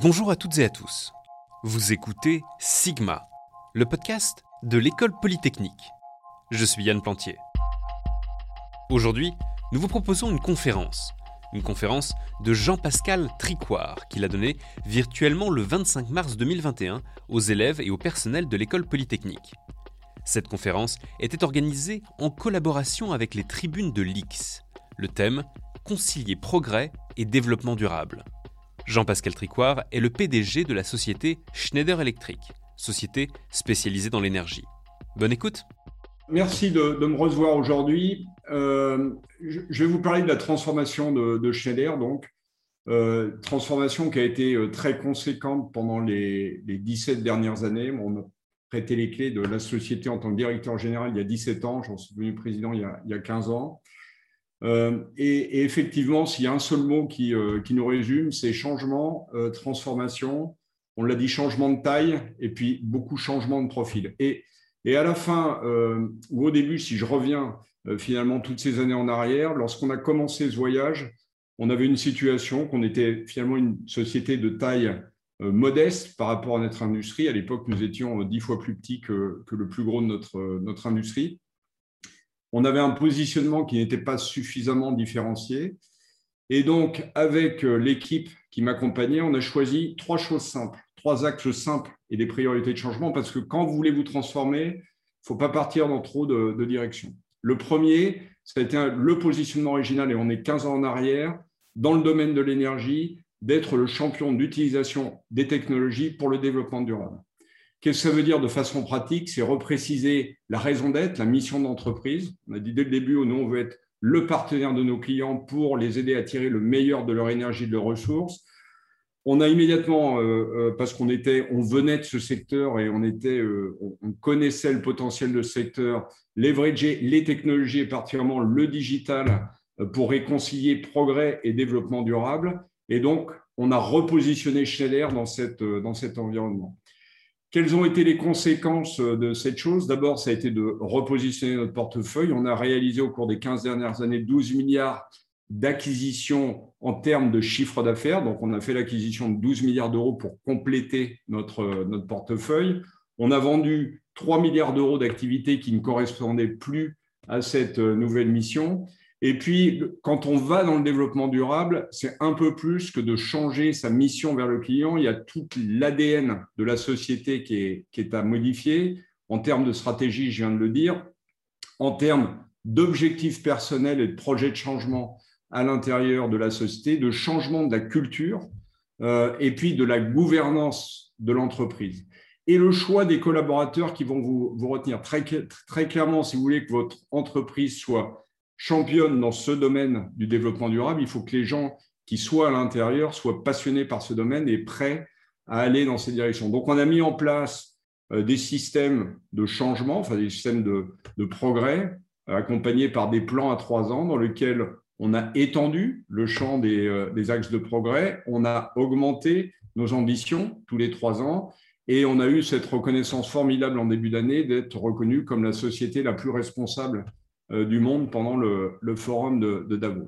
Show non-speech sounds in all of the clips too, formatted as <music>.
Bonjour à toutes et à tous. Vous écoutez Sigma, le podcast de l'école polytechnique. Je suis Yann Plantier. Aujourd'hui, nous vous proposons une conférence. Une conférence de Jean-Pascal Tricoire qu'il a donnée virtuellement le 25 mars 2021 aux élèves et au personnel de l'école polytechnique. Cette conférence était organisée en collaboration avec les tribunes de l'IX. Le thème Concilier progrès et développement durable. Jean-Pascal Tricoire est le PDG de la société Schneider Electric, société spécialisée dans l'énergie. Bonne écoute Merci de, me recevoir aujourd'hui. Euh, je vais vous parler de la transformation de, Schneider, donc euh, transformation qui a été euh, très conséquente pendant les, 17 dernières années. On a prêté les clés de la société en tant que directeur général il y a 17 ans, j'en suis devenu président il y il y a 15 ans. Euh, et, effectivement, s'il y a un seul mot qui, euh, nous résume, c'est changement, euh, transformation. On l'a dit, changement de taille et puis beaucoup changement de profil. Et, et à la fin, ou au début, si je reviens finalement toutes ces années en arrière, lorsqu'on a commencé ce voyage, on avait une situation qu'on était finalement une société de taille modeste par rapport à notre industrie. À l'époque, nous étions dix fois plus petits que, que, le plus gros de notre, notre industrie on avait un positionnement qui n'était pas suffisamment différencié. Et donc, avec euh, l'équipe qui m'accompagnait, on a choisi trois choses simples, trois axes simples et des priorités de changement, parce que quand vous voulez vous transformer, il ne faut pas partir dans trop de, directions. Le premier, ça a été le positionnement original, et on est 15 ans en arrière, dans le domaine de l'énergie, d'être le champion d'utilisation des technologies pour le développement durable. Qu'est-ce que ça veut dire de façon pratique? C'est repréciser la raison d'être, la mission d'entreprise. On a dit dès le début, nous, on veut être le partenaire de nos clients pour les aider à tirer le meilleur de leur énergie, de leurs ressources. On a immédiatement, euh, euh, parce qu'on était, on venait de ce secteur et on était, euh, on connaissait le potentiel de ce secteur, leverager les technologies et particulièrement le digital pour réconcilier progrès et développement durable. Et donc, on a repositionné Schneider dans, cette, dans cet environnement. Quelles ont été les conséquences euh, de cette chose? D'abord, ça a été de repositionner notre portefeuille. On a réalisé au cours des 15 dernières années 12 milliards d'acquisitions en termes de chiffre d'affaires. Donc, on a fait l'acquisition de 12 milliards d'euros pour compléter notre, euh, portefeuille. On a vendu 3 milliards d'euros d'activités qui ne correspondaient plus à cette euh, nouvelle mission. Et puis, quand on va dans le développement durable, c'est un peu plus que de changer sa mission vers le client. Il y a tout l'ADN de la société qui est, à modifier en termes de stratégie, je viens de le dire, en termes d'objectifs personnels et de projets de changement à l'intérieur de la société, de changement de la culture euh, et puis de la gouvernance de l'entreprise. Et le choix des collaborateurs qui vont vous, vous retenir très, très clairement, si vous voulez que votre entreprise soit championne dans ce domaine du développement durable, il faut que les gens qui soient à l'intérieur soient passionnés par ce domaine et prêts à aller dans ces directions. Donc, on a mis en place euh, des systèmes de changement, enfin des systèmes de, progrès, euh, accompagnés par des plans à trois ans dans lesquels on a étendu le champ des, euh, des axes de progrès, on a augmenté nos ambitions tous les trois ans et on a eu cette reconnaissance formidable en début d'année d'être reconnu comme la société la plus responsable du monde pendant le, forum de, Davos.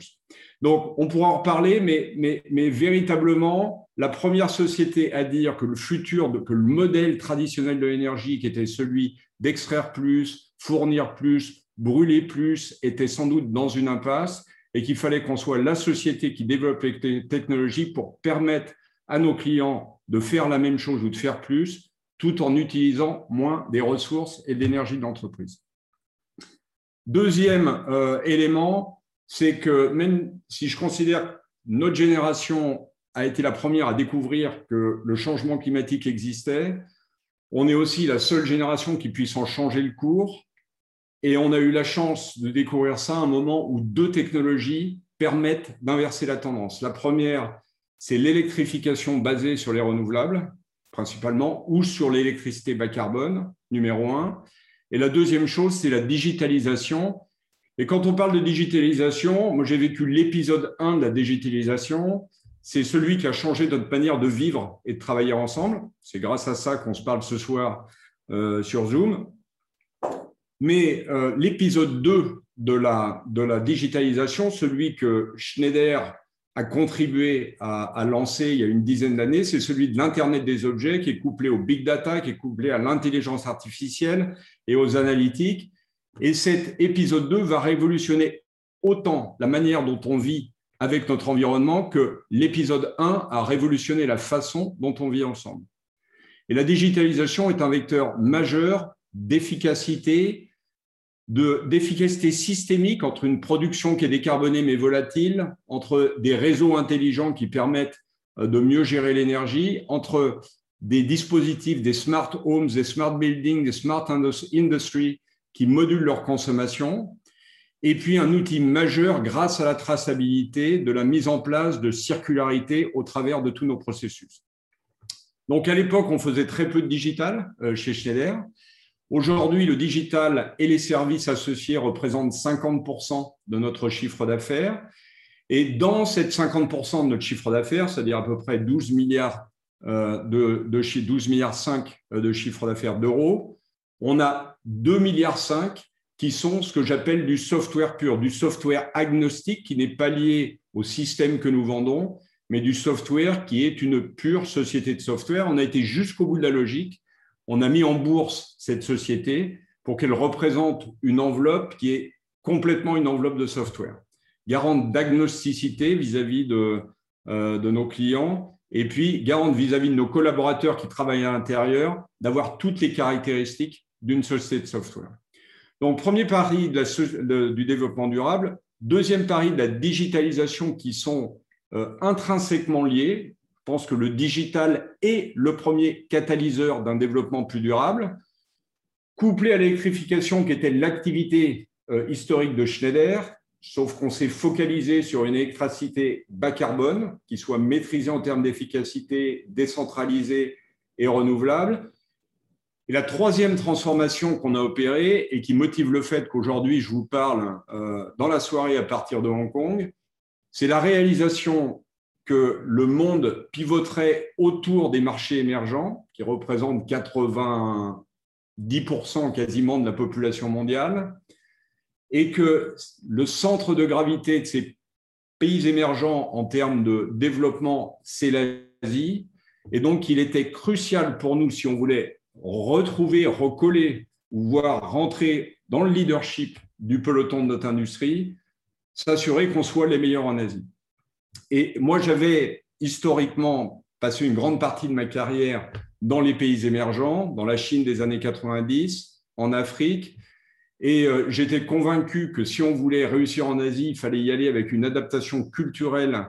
Donc, on pourra en reparler, mais, véritablement, la première société à dire que le futur, que le modèle traditionnel de l'énergie, qui était celui d'extraire plus, fournir plus, brûler plus, était sans doute dans une impasse et qu'il fallait qu'on soit la société qui développe les technologies pour permettre à nos clients de faire la même chose ou de faire plus, tout en utilisant moins des ressources et de l'énergie de l'entreprise. Deuxième euh, élément, c'est que même si je considère notre génération a été la première à découvrir que le changement climatique existait, on est aussi la seule génération qui puisse en changer le cours. Et on a eu la chance de découvrir ça à un moment où deux technologies permettent d'inverser la tendance. La première, c'est l'électrification basée sur les renouvelables, principalement, ou sur l'électricité bas carbone, numéro un. Et la deuxième chose, c'est la digitalisation. Et quand on parle de digitalisation, moi j'ai vécu l'épisode 1 de la digitalisation. C'est celui qui a changé notre manière de vivre et de travailler ensemble. C'est grâce à ça qu'on se parle ce soir euh, sur Zoom. Mais euh, l'épisode 2 de la, de la digitalisation, celui que Schneider a contribué à, lancer il y a une dizaine d'années, c'est celui de l'Internet des objets qui est couplé au big data, qui est couplé à l'intelligence artificielle et aux analytiques. Et cet épisode 2 va révolutionner autant la manière dont on vit avec notre environnement que l'épisode 1 a révolutionné la façon dont on vit ensemble. Et la digitalisation est un vecteur majeur d'efficacité, d'efficacité systémique entre une production qui est décarbonée mais volatile, entre des réseaux intelligents qui permettent euh, de mieux gérer l'énergie, entre des dispositifs, des smart homes, des smart buildings, des smart industries qui modulent leur consommation, et puis un outil majeur grâce à la traçabilité de la mise en place de circularité au travers de tous nos processus. Donc à l'époque, on faisait très peu de digital euh, chez Schneider. Aujourd'hui, le digital et les services associés représentent 50% de notre chiffre d'affaires. Et dans cette 50% de notre chiffre d'affaires, c'est-à-dire à peu près 12 milliards euh, de, de 12 milliards 5 euh, de chiffre d'affaires d'euros, on a 2 milliards 5 qui sont ce que j'appelle du software pur, du software agnostique qui n'est pas lié au système que nous vendons, mais du software qui est une pure société de software. On a été jusqu'au bout de la logique. On a mis en bourse cette société pour qu'elle représente une enveloppe qui est complètement une enveloppe de software, garante d'agnosticité vis-à-vis de, euh, de nos clients et puis garante vis-à-vis de nos collaborateurs qui travaillent à l'intérieur d'avoir toutes les caractéristiques d'une société de software. Donc, premier pari du développement durable. Deuxième pari de la digitalisation qui sont euh, intrinsèquement liés. Je pense que le digital est le premier catalyseur d'un développement plus durable. Couplé à l'électrification qui était l'activité euh, historique de Schneider, sauf qu'on s'est focalisé sur une électricité bas carbone qui soit maîtrisée en termes d'efficacité, décentralisée et renouvelable. Et la troisième transformation qu'on a opérée et qui motive le fait qu'aujourd'hui je vous parle euh, dans la soirée à partir de Hong Kong, c'est la réalisation que le monde pivoterait autour des marchés émergents, qui représentent 90% quasiment de la population mondiale, et que le centre de gravité de ces pays émergents en termes de développement, c'est l'Asie. Et donc, il était crucial pour nous, si on voulait retrouver, recoller ou voir rentrer dans le leadership du peloton de notre industrie, s'assurer qu'on soit les meilleurs en Asie. Et moi, j'avais historiquement passé une grande partie de ma carrière dans les pays émergents, dans la Chine des années 90, en Afrique, et euh, j'étais convaincu que si on voulait réussir en Asie, il fallait y aller avec une adaptation culturelle,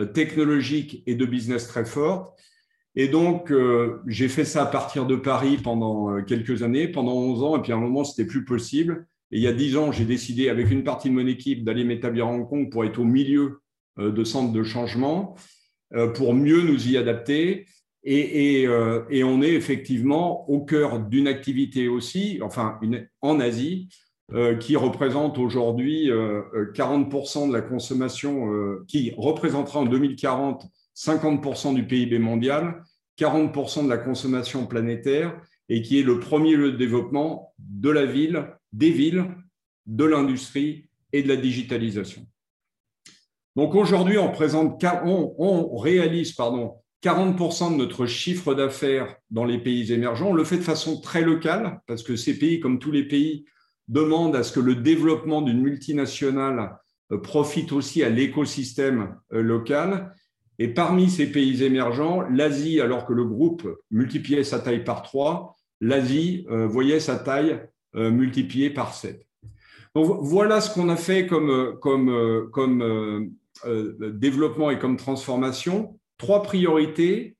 euh, technologique et de business très forte. Et donc, euh, j'ai fait ça à partir de Paris pendant quelques années, pendant 11 ans, et puis à un moment, ce n'était plus possible. Et il y a dix ans, j'ai décidé, avec une partie de mon équipe, d'aller m'établir à Hong Kong pour être au milieu de centres de changement, euh, pour mieux nous y adapter. Euh, et, on est effectivement au cœur d'une activité aussi, enfin en Asie, qui représente aujourd'hui 40% de la consommation, qui représentera en 2040 50% du PIB mondial, 40% de la consommation planétaire, et qui est le premier lieu de développement de la ville des villes, de l'industrie et de la digitalisation. Donc aujourd'hui, on, présente, réalise pardon, 40% de notre chiffre d'affaires dans les pays émergents. On le fait de façon très locale parce que ces pays, comme tous les pays, demandent à ce que le développement d'une multinationale euh, profite aussi à l'écosystème euh, local. Et parmi ces pays émergents, l'Asie, alors que le groupe multipliait sa taille par trois, l'Asie euh, voyait sa taille euh, multiplié par 7. Donc voilà ce qu'on a fait comme, comme, comme développement et comme transformation. Trois priorités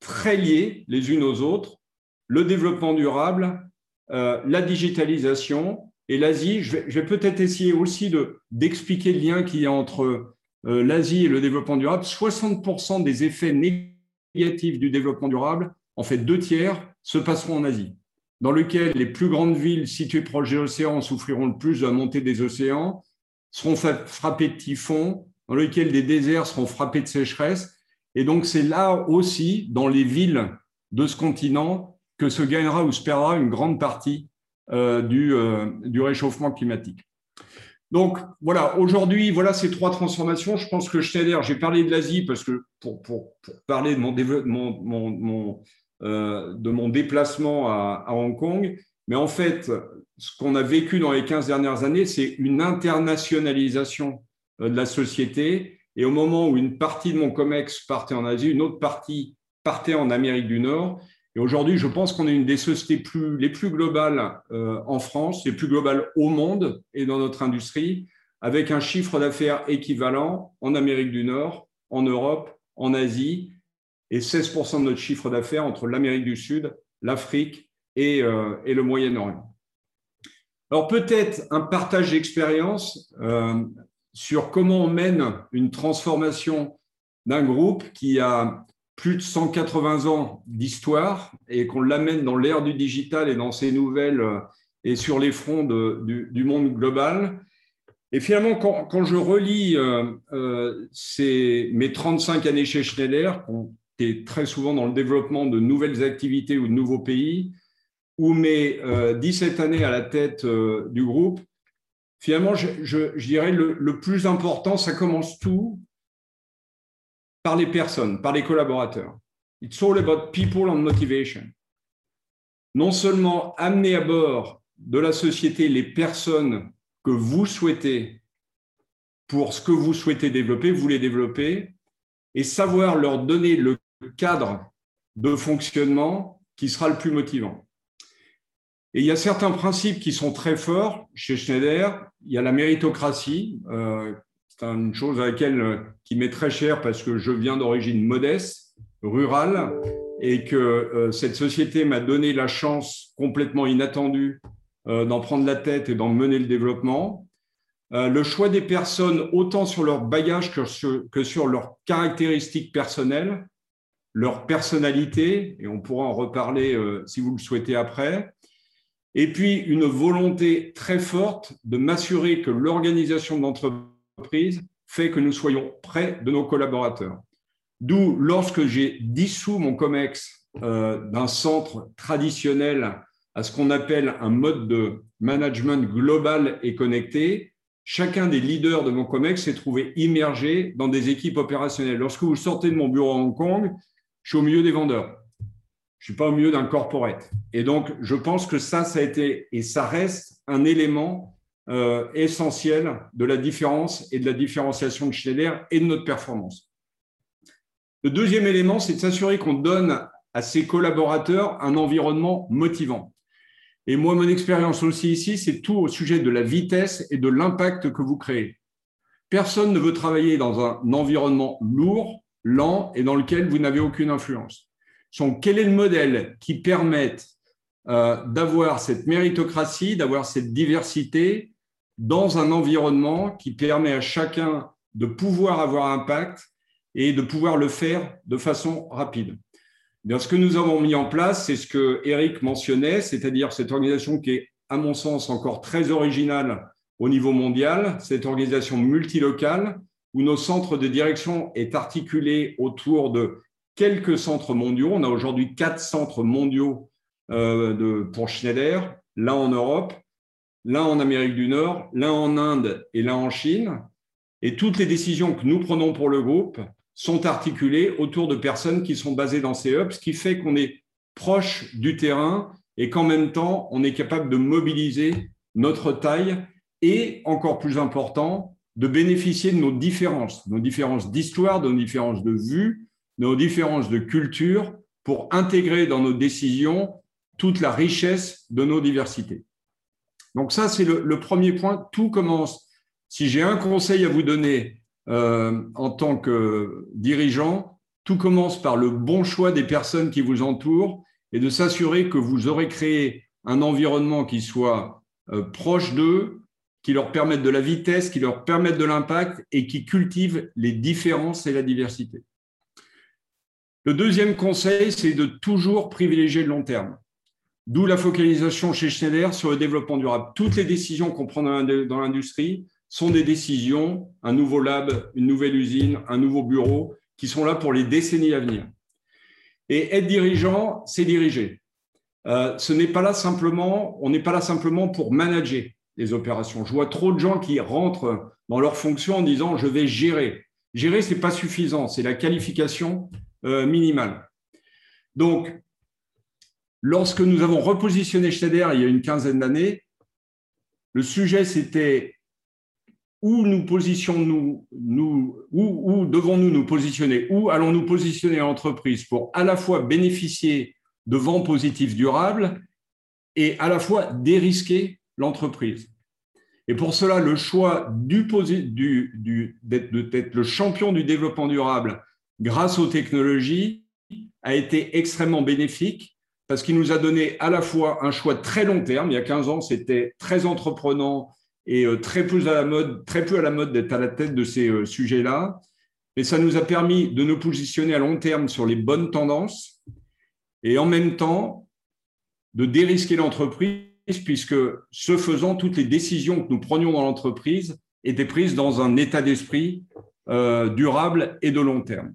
très liées les unes aux autres. Le développement durable, euh, la digitalisation et l'Asie. Je vais, peut-être essayer aussi d'expliquer le lien qu'il y a entre l'Asie et le développement durable. 60% des effets négatifs du développement durable, en fait deux tiers, se passeront en Asie dans lequel les plus grandes villes situées proches des océans souffriront le plus de la montée des océans, seront frappées de typhons, dans lequel des déserts seront frappés de sécheresse. Et donc, c'est là aussi, dans les villes de ce continent, que se gagnera ou se perdra une grande partie euh, du, euh, du réchauffement climatique. Donc voilà, aujourd'hui, voilà ces trois transformations. Je pense que Schneider, j'ai parlé de l'Asie parce que pour, pour, parler de mon, euh, déplacement à, Hong Kong, mais en fait, ce qu'on a vécu dans les 15 dernières années, c'est une internationalisation de la société. Et au moment où une partie de mon COMEX partait en Asie, une autre partie partait en Amérique du Nord. Et aujourd'hui, je pense qu'on est une des sociétés plus, les plus globales euh, en France, les plus globales au monde et dans notre industrie, avec un chiffre d'affaires équivalent en Amérique du Nord, en Europe, en Asie, et 16% de notre chiffre d'affaires entre l'Amérique du Sud, l'Afrique et, euh, et, le Moyen-Orient. Alors peut-être un partage d'expérience euh, sur comment on mène une transformation d'un groupe qui a plus de 180 ans d'histoire et qu'on l'amène dans l'ère du digital et dans ces nouvelles euh, et sur les fronts du, monde global. Et finalement, quand, je relis euh, euh, mes 35 années chez Schneider, qui est très souvent dans le développement de nouvelles activités ou de nouveaux pays, ou mes 17 années à la tête du groupe, finalement, je, dirais le, le plus important, ça commence tout par les personnes, par les collaborateurs. It's all about people and motivation. Non seulement amener à bord de la société les personnes que vous souhaitez pour ce que vous souhaitez développer, vous les développer, et savoir leur donner le cadre de fonctionnement qui sera le plus motivant. Et il y a certains principes qui sont très forts chez Schneider. Il y a la méritocratie, euh, c'est une chose à laquelle euh, qui m'est très chère parce que je viens d'origine modeste, rurale, et que euh, cette société m'a donné la chance complètement inattendue d'en prendre la tête et d'en mener le développement. Le choix des personnes, autant sur leur bagage que sur leurs caractéristiques personnelles, leur personnalité, et on pourra en reparler si vous le souhaitez après, et puis une volonté très forte de m'assurer que l'organisation de l'entreprise fait que nous soyons près de nos collaborateurs. D'où, lorsque j'ai dissous mon COMEX euh, d'un centre traditionnel à ce qu'on appelle un mode de management global et connecté, chacun des leaders de mon COMEX s'est trouvé immergé dans des équipes opérationnelles. Lorsque vous sortez de mon bureau à Hong Kong, je suis au milieu des vendeurs. Je ne suis pas au milieu d'un corporate. Et donc, je pense que ça, ça a été et ça reste un élément euh, essentiel de la différence et de la différenciation de Schneider et de notre performance. Le deuxième élément, c'est de s'assurer qu'on donne à ses collaborateurs un environnement motivant. Et moi, mon expérience aussi ici, c'est tout au sujet de la vitesse et de l'impact que vous créez. Personne ne veut travailler dans un environnement lourd, lent et dans lequel vous n'avez aucune influence. Quel est le modèle qui permette euh, d'avoir cette méritocratie, d'avoir cette diversité dans un environnement qui permet à chacun de pouvoir avoir un impact et de pouvoir le faire de façon rapide. Bien, ce que nous avons mis en place, c'est ce que Eric mentionnait, c'est-à-dire cette organisation qui est, à mon sens, encore très originale au niveau mondial, cette organisation multilocale, où nos centres de direction est articulé autour de quelques centres mondiaux. On a aujourd'hui quatre centres mondiaux euh, de, pour Schneider, là en Europe, l'un en Amérique du Nord, l'un en Inde et l'un en Chine. Et toutes les décisions que nous prenons pour le groupe sont articulées autour de personnes qui sont basées dans ces hubs, ce qui fait qu'on est proche du terrain et qu'en même temps, on est capable de mobiliser notre taille et, encore plus important, de bénéficier de nos différences, nos différences d'histoire, de nos différences de vue, nos différences de culture, pour intégrer dans nos décisions toute la richesse de nos diversités. Donc ça, c'est le, premier point. Tout commence. Si j'ai un conseil à vous donner euh, en tant que dirigeant, tout commence par le bon choix des personnes qui vous entourent et de s'assurer que vous aurez créé un environnement qui soit euh, proche d'eux, qui leur permette de la vitesse, qui leur permette de l'impact et qui cultive les différences et la diversité. Le deuxième conseil, c'est de toujours privilégier le long terme. D'où la focalisation chez Schneider sur le développement durable. Toutes les décisions qu'on prend dans l'industrie sont des décisions, un nouveau lab, une nouvelle usine, un nouveau bureau, qui sont là pour les décennies à venir. Et être dirigeant, c'est diriger. Euh, ce n'est pas là simplement, on n'est pas là simplement pour manager. les opérations. Je vois trop de gens qui rentrent dans leur fonction en disant je vais gérer. Gérer, ce n'est pas suffisant, c'est la qualification euh, minimale. Donc, lorsque nous avons repositionné Schneider il y a une quinzaine d'années, le sujet c'était où nous positionnons nous, où, où devons-nous nous positionner, où allons-nous positionner l'entreprise pour à la fois bénéficier de vents positifs durables et à la fois dérisquer l'entreprise. Et pour cela, le choix du, du, d'être le champion du développement durable grâce aux technologies a été extrêmement bénéfique parce qu'il nous a donné à la fois un choix très long terme. Il y a 15 ans, c'était très entreprenant et euh, très peu à la mode, à la d'être à la tête de ces euh, sujets-là. Mais ça nous a permis de nous positionner à long terme sur les bonnes tendances et en même temps de dérisquer l'entreprise puisque ce faisant, toutes les décisions que nous prenions dans l'entreprise étaient prises dans un état d'esprit euh, durable et de long terme.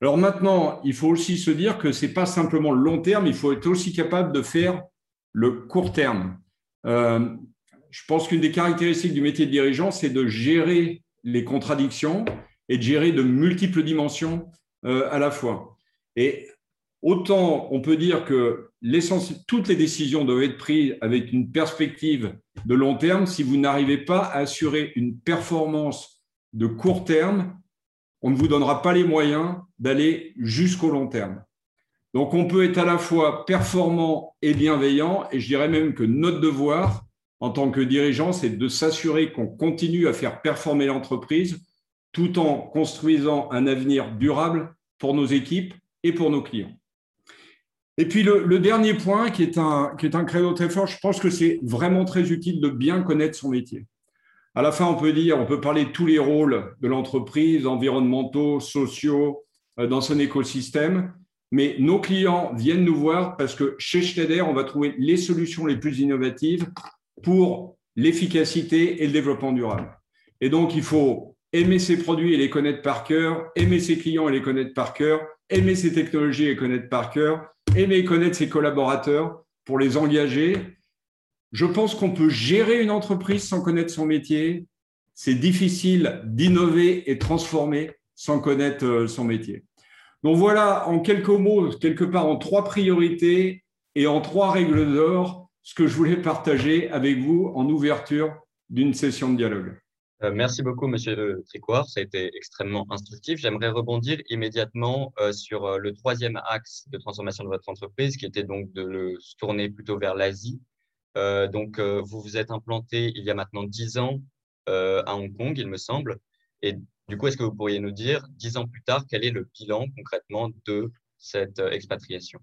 Alors maintenant, il faut aussi se dire que ce n'est pas simplement le long terme, il faut être aussi capable de faire le court terme. Euh, je pense qu'une des caractéristiques du métier de dirigeant, c'est de gérer les contradictions et de gérer de multiples dimensions euh, à la fois. Et autant on peut dire que toutes les décisions doivent être prises avec une perspective de long terme si vous n'arrivez pas à assurer une performance de court terme, on ne vous donnera pas les moyens d'aller jusqu'au long terme. Donc on peut être à la fois performant et bienveillant, et je dirais même que notre devoir en tant que dirigeant, c'est de s'assurer qu'on continue à faire performer l'entreprise tout en construisant un avenir durable pour nos équipes et pour nos clients. Et puis le, dernier point, qui est, un, qui est un credo très fort, je pense que c'est vraiment très utile de bien connaître son métier. À la fin, on peut dire, on peut parler de tous les rôles de l'entreprise, environnementaux, sociaux, euh, dans son écosystème, mais nos clients viennent nous voir parce que chez Schneider, on va trouver les solutions les plus innovatives pour l'efficacité et le développement durable. Et donc, il faut aimer ses produits et les connaître par cœur, aimer ses clients et les connaître par cœur, aimer ses technologies et les connaître par cœur, aimer connaître ses collaborateurs pour les engager. Je pense qu'on peut gérer une entreprise sans connaître son métier. C'est difficile d'innover et transformer sans connaître euh, son métier. Donc voilà, en quelques mots, quelque part en trois priorités et en trois règles d'or, ce que je voulais partager avec vous en ouverture d'une session de dialogue. Euh, merci beaucoup, Monsieur Tricoire. Ça a été extrêmement instructif. J'aimerais rebondir immédiatement euh, sur le troisième axe de transformation de votre entreprise, qui était donc de le tourner plutôt vers l'Asie. Donc, vous vous êtes implanté il y a maintenant dix ans à Hong Kong, il me semble. Et du coup, est-ce que vous pourriez nous dire, dix ans plus tard, quel est le bilan concrètement de cette expatriation?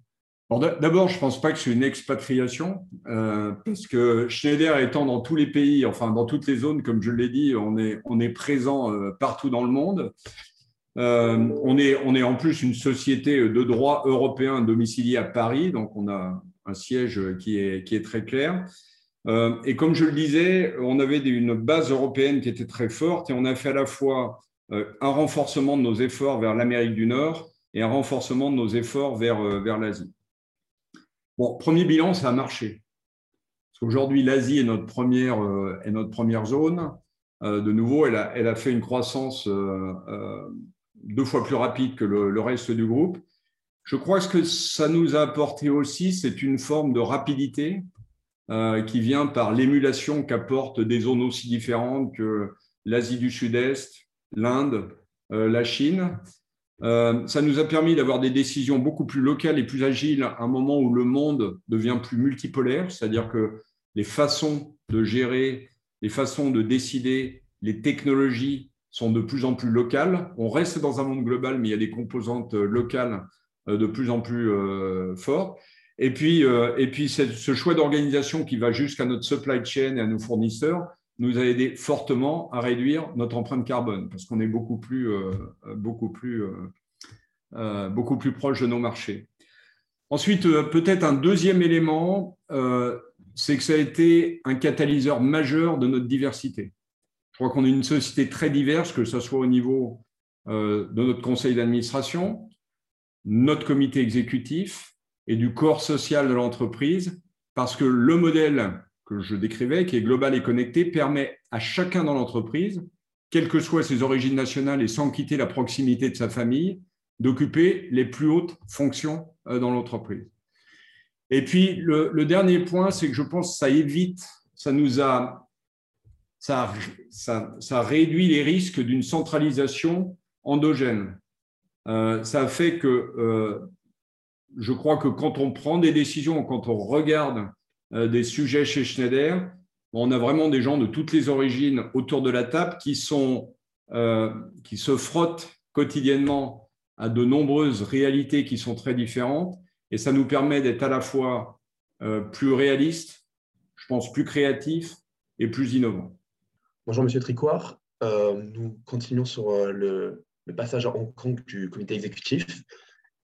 D'abord, je ne pense pas que c'est une expatriation, euh, parce que Schneider étant dans tous les pays, enfin dans toutes les zones, comme je l'ai dit, on est, on est présent euh, partout dans le monde. Euh, on, est, on est en plus une société de droit européen domiciliée à Paris, donc on a un siège qui est, très clair. et comme je le disais, on avait une base européenne qui était très forte et on a fait à la fois un renforcement de nos efforts vers l'Amérique du Nord et un renforcement de nos efforts vers, vers l'Asie. Bon, premier bilan, ça a marché. Parce qu'aujourd'hui, l'Asie est, notre première, euh, zone. Euh, de nouveau, elle a, fait une croissance euh, deux fois plus rapide que le, reste du groupe. Je crois que ce que ça nous a apporté aussi, c'est une forme de rapidité qui vient par l'émulation qu'apportent des zones aussi différentes que l'Asie du Sud-Est, l'Inde, la Chine. Euh, ça nous a permis d'avoir des décisions beaucoup plus locales et plus agiles à un moment où le monde devient plus multipolaire, c'est-à-dire que les façons de gérer, les façons de décider, les technologies sont de plus en plus locales. On reste dans un monde global, mais il y a des composantes locales euh, de plus en plus euh, fortes. Et puis, et puis ce choix d'organisation qui va jusqu'à notre supply chain et à nos fournisseurs nous a aidé fortement à réduire notre empreinte carbone parce qu'on est beaucoup plus, euh, beaucoup, plus, euh, euh, beaucoup plus proche de nos marchés. Ensuite, peut-être un deuxième élément, c'est que ça a été un catalyseur majeur de notre diversité. Je crois qu'on est une société très diverse, que ce soit au niveau de notre conseil d'administration, notre comité exécutif et du corps social de l'entreprise, parce que le modèle que je décrivais, qui est global et connecté, permet à chacun dans l'entreprise, quelles que soient ses origines nationales et sans quitter la proximité de sa famille, d'occuper les plus hautes fonctions euh, dans l'entreprise. Et puis, le, dernier point, c'est que je pense que ça évite, ça nous a, ça, ça, réduit les risques d'une centralisation endogène. Euh, ça fait que euh, je crois que quand on prend des décisions, quand on regarde euh, des sujets chez Schneider, on a vraiment des gens de toutes les origines autour de la table qui, sont, qui se frottent quotidiennement à de nombreuses réalités qui sont très différentes. Et ça nous permet d'être à la fois plus réalistes, je pense plus créatifs et plus innovants. Bonjour Monsieur Tricoire. nous continuons sur le, le, passage à Hong Kong du comité exécutif.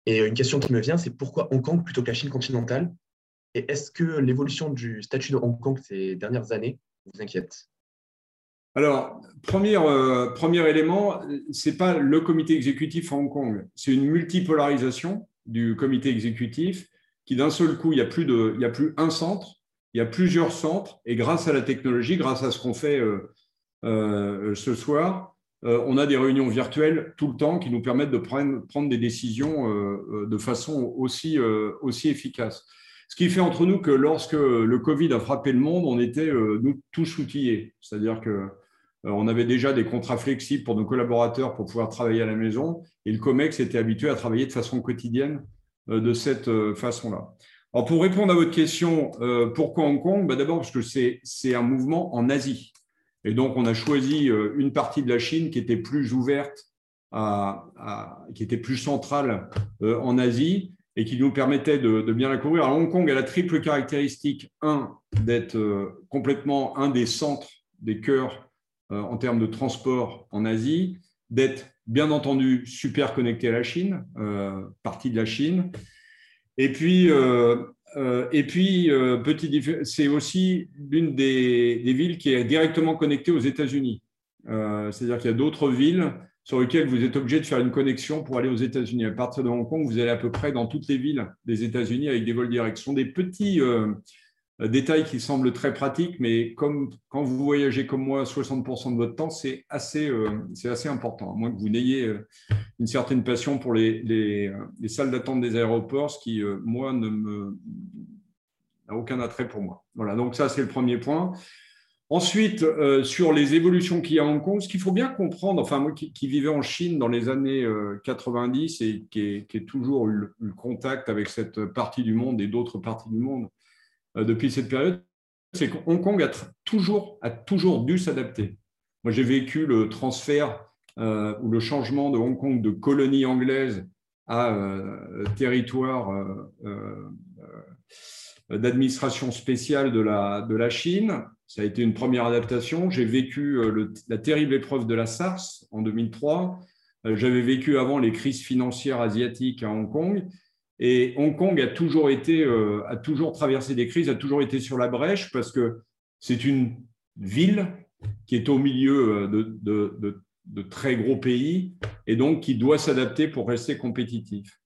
Et une question qui me vient, c'est pourquoi Hong Kong plutôt que la Chine continentale? Et est-ce que l'évolution du statut de Hong Kong ces dernières années vous inquiète? Alors, premier, euh, premier élément, ce n'est pas le comité exécutif à Hong Kong, c'est une multipolarisation du comité exécutif qui d'un seul coup, il n'y a, plus a plus un centre, il y a plusieurs centres, et grâce à la technologie, grâce à ce qu'on fait euh, euh, ce soir, on a des réunions virtuelles tout le temps qui nous permettent de prendre, des décisions de façon aussi, efficace. Ce qui fait entre nous que lorsque le Covid a frappé le monde, on était euh, nous tous outillés. C'est-à-dire que euh, on avait déjà des contrats flexibles pour nos collaborateurs pour pouvoir travailler à la maison et le COMEX était habitué à travailler de façon quotidienne euh, de cette façon-là. Alors pour répondre à votre question, pourquoi Hong Kong? Bah, D'abord parce que c'est un mouvement en Asie. Et donc on a choisi une partie de la Chine qui était plus ouverte, qui était plus centrale en Asie et qui nous permettait de, bien la couvrir. Alors, Hong Kong a la triple caractéristique, un, d'être euh, complètement un des centres, des cœurs euh, en termes de transport en Asie, d'être bien entendu super connecté à la Chine, euh, partie de la Chine. Et puis, et puis petit, c'est aussi l'une des, villes qui est directement connectée aux États-Unis. C'est-à-dire qu'il y a d'autres villes sur lequel vous êtes obligé de faire une connexion pour aller aux États-Unis. À partir de Hong Kong, vous allez à peu près dans toutes les villes des États-Unis avec des vols directs. Ce sont des petits euh, détails qui semblent très pratiques, mais comme quand vous voyagez comme moi 60% de votre temps, c'est assez, euh, assez important, à moins que vous n'ayez euh, une certaine passion pour les, les, les salles d'attente des aéroports, ce qui, moi, ne me n'a aucun attrait pour moi. Voilà, donc ça, c'est le premier point. Ensuite, euh, sur les évolutions qu'il y a à Hong Kong, ce qu'il faut bien comprendre, enfin moi qui, vivais en Chine dans les années 90 euh, et qui ai, toujours eu le, contact avec cette partie du monde et d'autres parties du monde euh, depuis cette période, c'est que Hong Kong a toujours, a toujours dû s'adapter. Moi, j'ai vécu le transfert ou le changement de Hong Kong de colonie anglaise à territoire d'administration spéciale de la, de la Chine ça a été une première adaptation. J'ai vécu euh, la terrible épreuve de la SARS en 2003. Euh, j'avais vécu avant les crises financières asiatiques à Hong Kong. Et Hong Kong a toujours été, euh, a toujours traversé des crises, a toujours été sur la brèche parce que c'est une ville qui est au milieu de, de, très gros pays et donc qui doit s'adapter pour rester compétitif.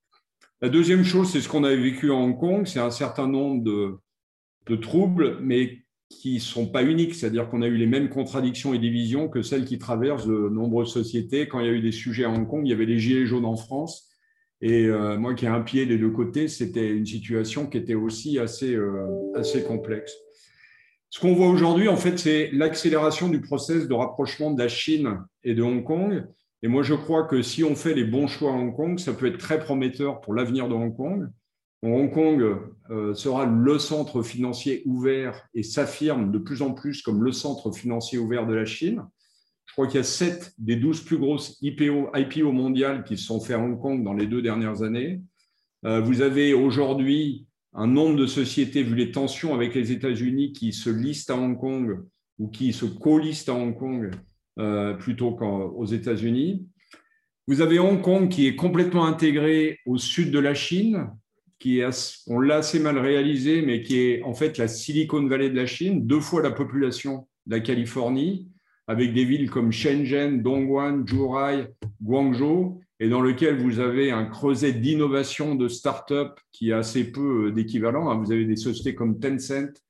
La deuxième chose, c'est ce qu'on a vécu à Hong Kong, c'est un certain nombre de, de troubles, mais qui ne sont pas uniques, c'est-à-dire qu'on a eu les mêmes contradictions et divisions que celles qui traversent de nombreuses sociétés. Quand il y a eu des sujets à Hong Kong, il y avait les gilets jaunes en France. Et euh, moi qui ai un pied des deux côtés, c'était une situation qui était aussi assez, euh, assez complexe. Ce qu'on voit aujourd'hui, en fait, c'est l'accélération du process de rapprochement de la Chine et de Hong Kong. Et moi, je crois que si on fait les bons choix à Hong Kong, ça peut être très prometteur pour l'avenir de Hong Kong. Hong Kong euh, sera le centre financier ouvert et s'affirme de plus en plus comme le centre financier ouvert de la Chine. Je crois qu'il y a 7 des 12 plus grosses IPO, IPO mondiales qui se sont faits à Hong Kong dans les deux dernières années. Euh, vous avez aujourd'hui un nombre de sociétés, vu les tensions avec les États-Unis, qui se listent à Hong Kong ou qui se co-listent à Hong Kong euh, plutôt qu'aux États-Unis. Vous avez Hong Kong qui est complètement intégré au sud de la Chine, qui est, on l'a assez mal réalisé, mais qui est en fait la Silicon Valley de la Chine, deux fois la population de la Californie, avec des villes comme Shenzhen, Dongguan, Zhuhai, Guangzhou, et dans lequel vous avez un creuset d'innovation de start-up qui a assez peu d'équivalent. Vous avez des sociétés comme Tencent,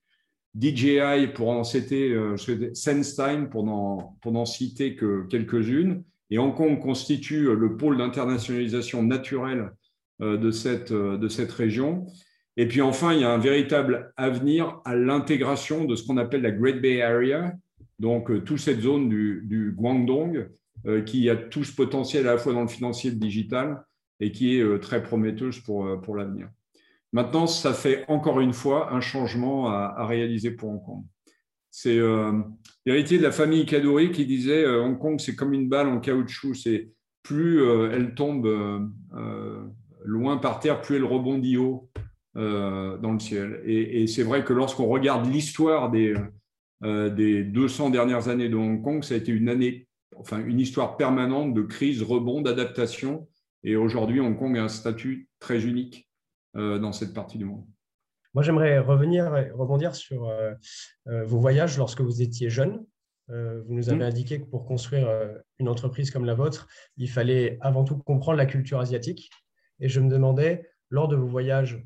DJI pour en citer, euh, Senstein pour n'en citer que quelques-unes. Et Hong Kong constitue le pôle d'internationalisation naturelle de cette, de cette région. Et puis enfin, il y a un véritable avenir à l'intégration de ce qu'on appelle la Great Bay Area, donc toute cette zone du, Guangdong, qui a tout ce potentiel à la fois dans le financier et le digital, et qui est très prometteuse pour, pour l'avenir. Maintenant, ça fait encore une fois un changement à, réaliser pour Hong Kong. C'est euh, l'héritier de la famille Kaduri qui disait euh, Hong Kong, c'est comme une balle en caoutchouc. C'est plus euh, elle tombe loin par terre, plus elle rebondit haut dans le ciel. Et, c'est vrai que lorsqu'on regarde l'histoire des, des 200 dernières années de Hong Kong, ça a été une année, enfin une histoire permanente de crise, rebond, d'adaptation. Et aujourd'hui, Hong Kong a un statut très unique euh, dans cette partie du monde. Moi, j'aimerais revenir, rebondir sur euh, euh, vos voyages lorsque vous étiez jeune. vous nous avez mmh. indiqué que pour construire une entreprise comme la vôtre, il fallait avant tout comprendre la culture asiatique. Et je me demandais, lors de vos voyages,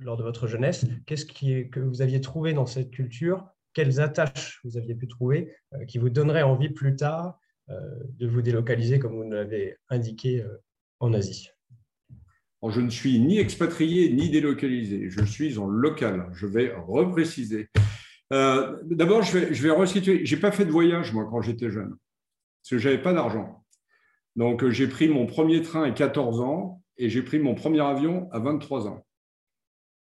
lors de votre jeunesse, qu'est-ce que vous aviez trouvé dans cette culture? Quelles attaches vous aviez pu trouver qui vous donneraient envie plus tard de vous délocaliser, comme vous l'avez indiqué, en Asie? Je ne suis ni expatrié ni délocalisé, je suis en local. Je vais repréciser. Euh, d'abord, je vais, je vais resituer. Je n'ai pas fait de voyage, moi, quand j'étais jeune, parce que je n'avais pas d'argent. Donc, euh, j'ai pris mon premier train à 14 ans et j'ai pris mon premier avion à 23 ans.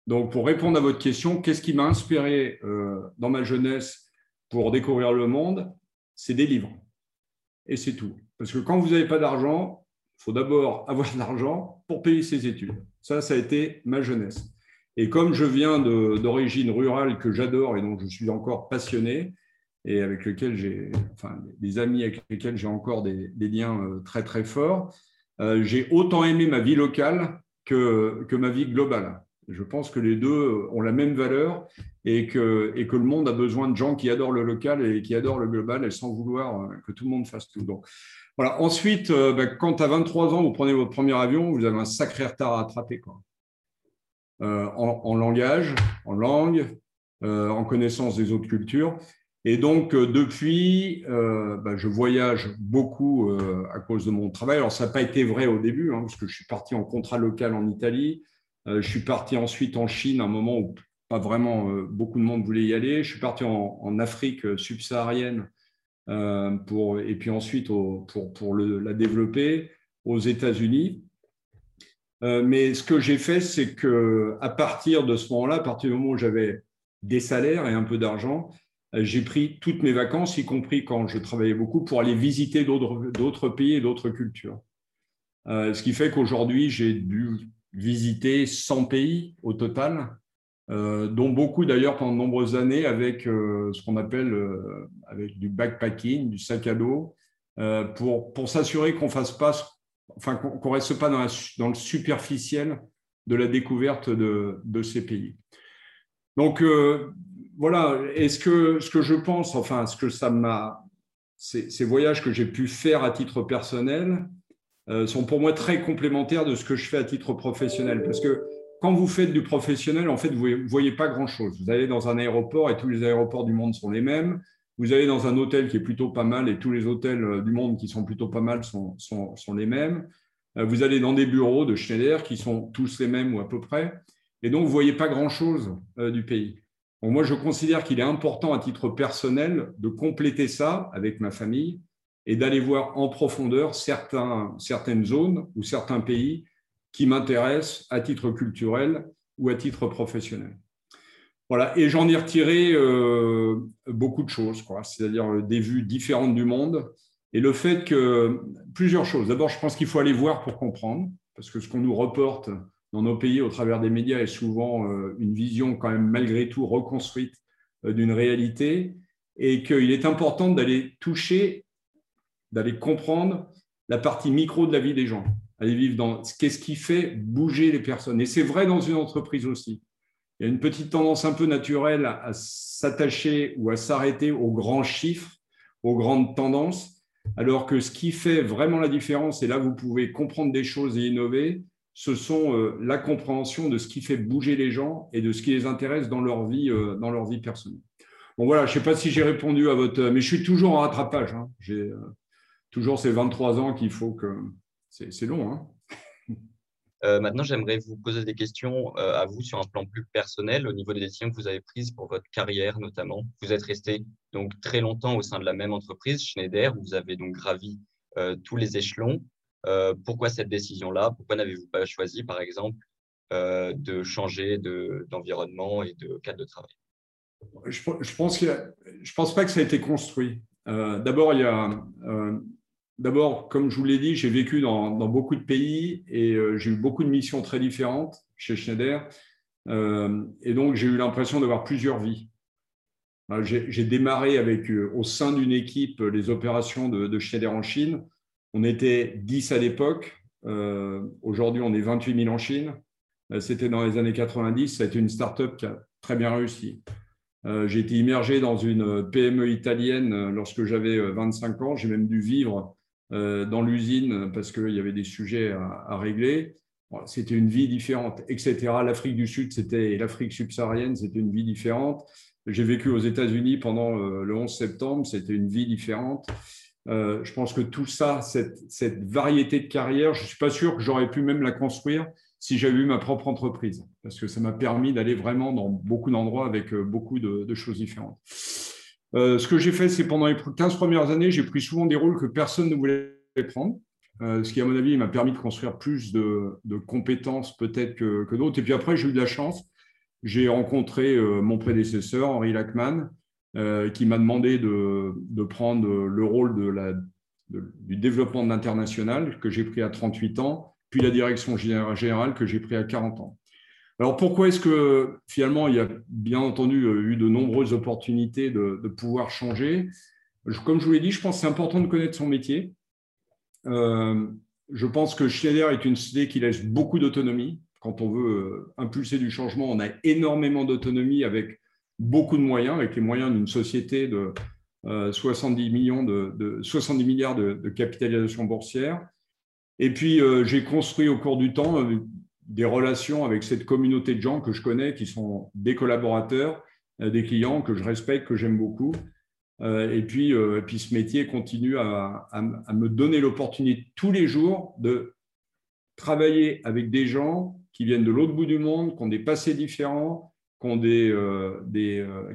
Donc, pour répondre à votre question, qu'est-ce qui m'a inspiré euh, dans ma jeunesse pour découvrir le monde? C'est des livres. Et c'est tout. Parce que quand vous n'avez pas d'argent, il faut d'abord <laughs> avoir de l'argent pour payer ses études. Ça, ça a été ma jeunesse. Et comme je viens d'origine rurale que j'adore et dont je suis encore passionné, et avec lequel j'ai, des amis avec lesquels j'ai encore des, liens euh, très très forts, euh, j'ai autant aimé ma vie locale que ma vie globale. Je pense que les deux ont la même valeur et que, le monde a besoin de gens qui adorent le local et qui adorent le global et sans vouloir euh, que tout le monde fasse tout. Donc, voilà. Ensuite, euh, ben, quand à 23 ans, vous prenez votre premier avion, vous avez un sacré retard à attraper. Quoi. Euh, en, langage, en langue, en connaissance des autres cultures. Et donc, depuis, ben, je voyage beaucoup à cause de mon travail. Alors, ça n'a pas été vrai au début, hein, parce que je suis parti en contrat local en Italie. Je suis parti ensuite en Chine, à un moment où pas vraiment beaucoup de monde voulait y aller. Je suis parti en Afrique subsaharienne euh, pour, et puis ensuite pour, pour la développer aux États-Unis. Euh, mais ce que j'ai fait, c'est que à partir de ce moment-là, à partir du moment où j'avais des salaires et un peu d'argent, euh, j'ai pris toutes mes vacances, y compris quand je travaillais beaucoup, pour aller visiter d'autres pays et d'autres cultures. ce qui fait qu'aujourd'hui, j'ai dû visiter 100 pays au total, euh, dont beaucoup d'ailleurs pendant de nombreuses années avec euh, ce qu'on appelle euh, avec du backpacking, du sac à dos, pour, pour s'assurer qu'on fasse pas, enfin qu'on reste pas dans, le superficiel de la découverte de, de ces pays. Donc voilà, est-ce que ce que je pense, enfin ce que ça m'a, ces voyages que j'ai pu faire à titre personnel sont pour moi très complémentaires de ce que je fais à titre professionnel, parce que quand vous faites du professionnel, en fait, vous ne voyez pas grand-chose. Vous allez dans un aéroport et tous les aéroports du monde sont les mêmes. Vous allez dans un hôtel qui est plutôt pas mal et tous les hôtels euh, du monde qui sont plutôt pas mal sont, sont, les mêmes. Euh, vous allez dans des bureaux de Schneider qui sont tous les mêmes ou à peu près. Et donc, vous ne voyez pas grand-chose euh, du pays. moi, je considère qu'il est important à titre personnel de compléter ça avec ma famille et d'aller voir en profondeur certaines zones ou certains pays qui m'intéressent à titre culturel ou à titre professionnel. Voilà, et j'en ai retiré euh, beaucoup de choses, c'est-à-dire euh, des vues différentes du monde et le fait que plusieurs choses. D'abord, je pense qu'il faut aller voir pour comprendre, parce que ce qu'on nous reporte dans nos pays au travers des médias est souvent euh, une vision quand même malgré tout reconstruite d'une réalité, et qu'il est important d'aller toucher, d'aller comprendre la partie micro de la vie des gens aller vivre dans qu'est-ce qui fait bouger les personnes. Et c'est vrai dans une entreprise aussi. Il y a une petite tendance un peu naturelle à s'attacher ou à s'arrêter aux grands chiffres, aux grandes tendances, alors que ce qui fait vraiment la différence, et là vous pouvez comprendre des choses et innover, ce sont la compréhension de ce qui fait bouger les gens et de ce qui les intéresse dans leur vie, dans leur vie personnelle. Bon voilà, je ne sais pas si j'ai répondu à votre... Mais je suis toujours en rattrapage. Hein. J'ai toujours ces 23 ans qu'il faut que... C'est long. Hein <laughs> euh, maintenant, j'aimerais vous poser des questions euh, à vous sur un plan plus personnel, au niveau des décisions que vous avez prises pour votre carrière notamment. Vous êtes resté donc très longtemps au sein de la même entreprise, Schneider, où vous avez donc gravi euh, tous les échelons. pourquoi cette décision-là? Pourquoi n'avez-vous pas choisi, par exemple, de changer d'environnement et de cadre de travail? Je, je pense je pense pas que ça a été construit. D'abord, il y a D'abord, comme je vous l'ai dit, j'ai vécu dans, beaucoup de pays et euh, j'ai eu beaucoup de missions très différentes chez Schneider. Euh, et donc, j'ai eu l'impression d'avoir plusieurs vies. Euh, j'ai démarré avec, au sein d'une équipe, les opérations de, Schneider en Chine. On était 10 à l'époque. Aujourd'hui, on est 28 000 en Chine. C'était dans les années 90. Ça a été une start-up qui a très bien réussi. J'ai été immergé dans une PME italienne lorsque j'avais 25 ans. J'ai même dû vivre dans l'usine parce qu'il y avait des sujets à, régler. c'était une vie différente, etc. L'Afrique du Sud, c'était l'Afrique subsaharienne, c'était une vie différente. J'ai vécu aux États-Unis pendant euh, le 11 septembre, c'était une vie différente. Euh, je pense que tout ça, cette, variété de carrière, je ne suis pas sûr que j'aurais pu même la construire si j'avais eu ma propre entreprise, parce que ça m'a permis d'aller vraiment dans beaucoup d'endroits avec beaucoup de choses différentes. Euh, ce que j'ai fait, c'est pendant les 15 premières années, j'ai pris souvent des rôles que personne ne voulait prendre, euh, ce qui, à mon avis, m'a permis de construire plus de, compétences peut-être que, d'autres. Et puis après, j'ai eu de la chance. J'ai rencontré euh, mon prédécesseur, Henri Lachman, qui m'a demandé de, prendre le rôle du développement de l'international, que j'ai pris à 38 ans, puis la direction générale, que j'ai pris à 40 ans. Alors pourquoi est-ce que finalement il y a bien entendu euh, eu de nombreuses opportunités de, pouvoir changer? Comme je vous l'ai dit, je pense que c'est important de connaître son métier. Euh, je pense que Schneider est une société qui laisse beaucoup d'autonomie. Quand on veut euh, impulser du changement, on a énormément d'autonomie avec beaucoup de moyens, avec les moyens d'une société de 70, millions de, 70 milliards de, capitalisation boursière. Et puis, j'ai construit au cours du temps des relations avec cette communauté de gens que je connais, qui sont des collaborateurs, euh, des clients que je respecte, que j'aime beaucoup. Euh, et puis, euh, puis ce métier continue à, me donner l'opportunité tous les jours de travailler avec des gens qui viennent de l'autre bout du monde, qui ont des passés différents, qui,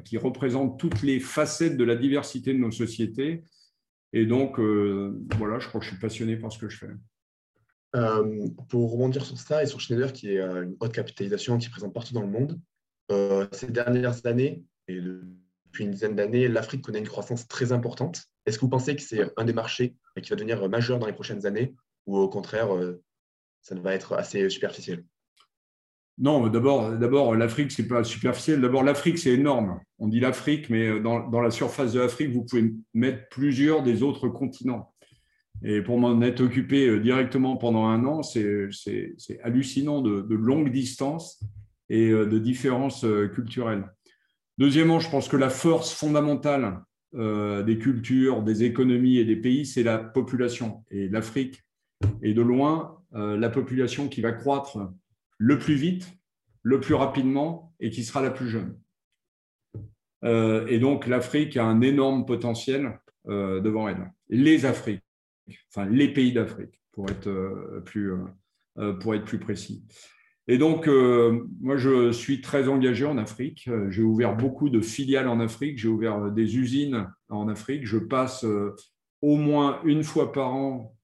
qui représentent toutes les facettes de la diversité de nos sociétés. Et donc, voilà, je crois que je suis passionné par ce que je fais. Euh, pour rebondir sur ça et sur Schneider, qui est euh, une haute capitalisation qui est présente partout dans le monde, euh, ces dernières années, et depuis une dizaine d'années, l'Afrique connaît une croissance très importante. Est-ce que vous pensez que c'est un des marchés qui va devenir majeur dans les prochaines années ou au contraire, ça va être assez superficiel? Non, d'abord, d'abord l'Afrique, c'est pas superficiel. D'abord, l'Afrique, c'est énorme. On dit l'Afrique, mais dans, dans, la surface de l'Afrique, vous pouvez mettre plusieurs des autres continents. Et pour m'en être occupé euh, directement pendant un an, c'est hallucinant de, longues distances et euh, de différences euh, culturelles. Deuxièmement, je pense que la force fondamentale des cultures, des économies et des pays, c'est la population. Et l'Afrique est de loin la population qui va croître le plus vite, le plus rapidement et qui sera la plus jeune. et donc l'Afrique a un énorme potentiel devant elle. Les Afriques enfin les pays d'Afrique, pour, être euh, plus, euh, euh, pour être plus précis. Et donc, moi, je suis très engagé en Afrique. J'ai ouvert beaucoup de filiales en Afrique. J'ai ouvert des usines en Afrique. Je passe au moins une fois par an,